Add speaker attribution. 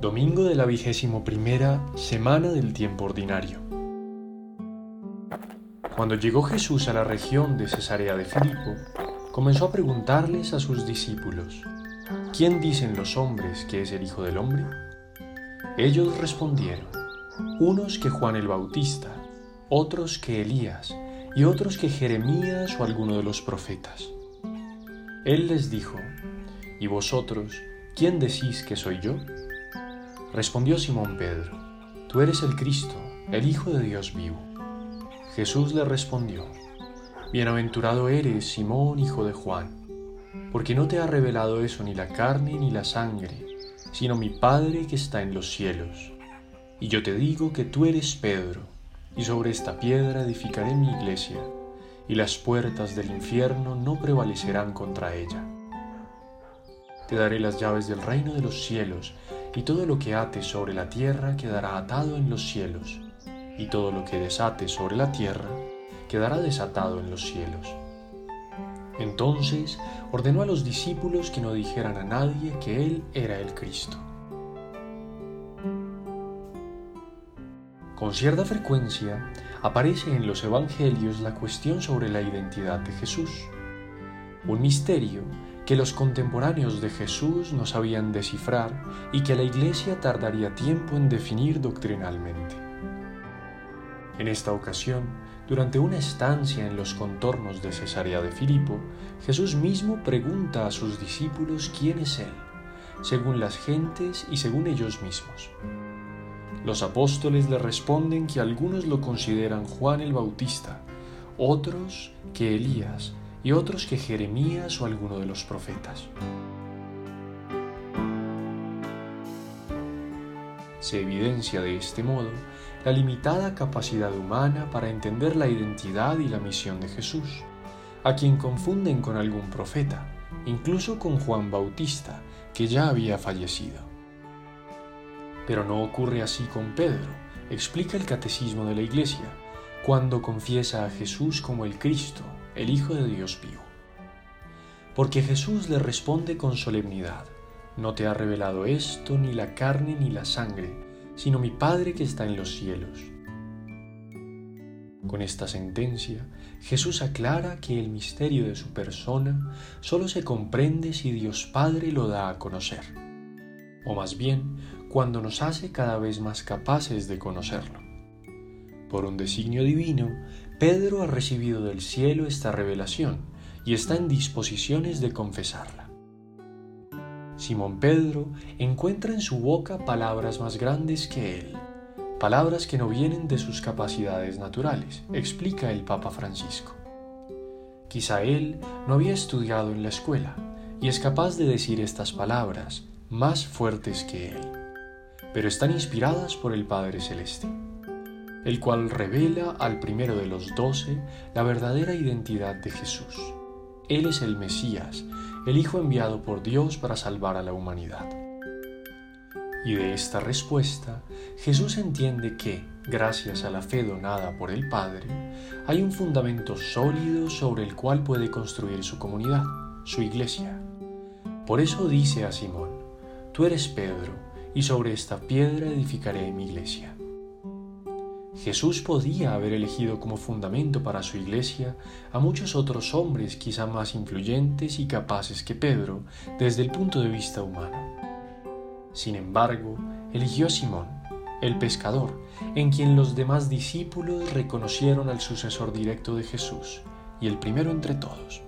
Speaker 1: Domingo de la vigésimo primera semana del tiempo ordinario. Cuando llegó Jesús a la región de Cesarea de Filipo, comenzó a preguntarles a sus discípulos, ¿quién dicen los hombres que es el Hijo del Hombre? Ellos respondieron, unos que Juan el Bautista, otros que Elías, y otros que Jeremías o alguno de los profetas. Él les dijo, ¿y vosotros, quién decís que soy yo? Respondió Simón Pedro, Tú eres el Cristo, el Hijo de Dios vivo. Jesús le respondió, Bienaventurado eres, Simón, hijo de Juan, porque no te ha revelado eso ni la carne ni la sangre, sino mi Padre que está en los cielos. Y yo te digo que tú eres Pedro, y sobre esta piedra edificaré mi iglesia, y las puertas del infierno no prevalecerán contra ella. Te daré las llaves del reino de los cielos, y todo lo que ates sobre la tierra quedará atado en los cielos, y todo lo que desates sobre la tierra quedará desatado en los cielos. Entonces ordenó a los discípulos que no dijeran a nadie que Él era el Cristo. Con cierta frecuencia aparece en los Evangelios la cuestión sobre la identidad de Jesús, un misterio que los contemporáneos de Jesús no sabían descifrar y que la Iglesia tardaría tiempo en definir doctrinalmente. En esta ocasión, durante una estancia en los contornos de Cesarea de Filipo, Jesús mismo pregunta a sus discípulos quién es Él, según las gentes y según ellos mismos. Los apóstoles le responden que algunos lo consideran Juan el Bautista, otros que Elías, y otros que Jeremías o alguno de los profetas. Se evidencia de este modo la limitada capacidad humana para entender la identidad y la misión de Jesús, a quien confunden con algún profeta, incluso con Juan Bautista, que ya había fallecido. Pero no ocurre así con Pedro, explica el Catecismo de la Iglesia, cuando confiesa a Jesús como el Cristo, el Hijo de Dios vivo. Porque Jesús le responde con solemnidad, no te ha revelado esto ni la carne ni la sangre, sino mi Padre que está en los cielos. Con esta sentencia, Jesús aclara que el misterio de su persona solo se comprende si Dios Padre lo da a conocer, o más bien cuando nos hace cada vez más capaces de conocerlo. Por un designio divino, Pedro ha recibido del cielo esta revelación y está en disposiciones de confesarla. Simón Pedro encuentra en su boca palabras más grandes que él, palabras que no vienen de sus capacidades naturales, explica el Papa Francisco. Quizá él no había estudiado en la escuela y es capaz de decir estas palabras más fuertes que él, pero están inspiradas por el Padre Celeste el cual revela al primero de los doce la verdadera identidad de Jesús. Él es el Mesías, el Hijo enviado por Dios para salvar a la humanidad. Y de esta respuesta, Jesús entiende que, gracias a la fe donada por el Padre, hay un fundamento sólido sobre el cual puede construir su comunidad, su iglesia. Por eso dice a Simón, Tú eres Pedro, y sobre esta piedra edificaré mi iglesia. Jesús podía haber elegido como fundamento para su iglesia a muchos otros hombres quizá más influyentes y capaces que Pedro desde el punto de vista humano. Sin embargo, eligió a Simón, el pescador, en quien los demás discípulos reconocieron al sucesor directo de Jesús y el primero entre todos.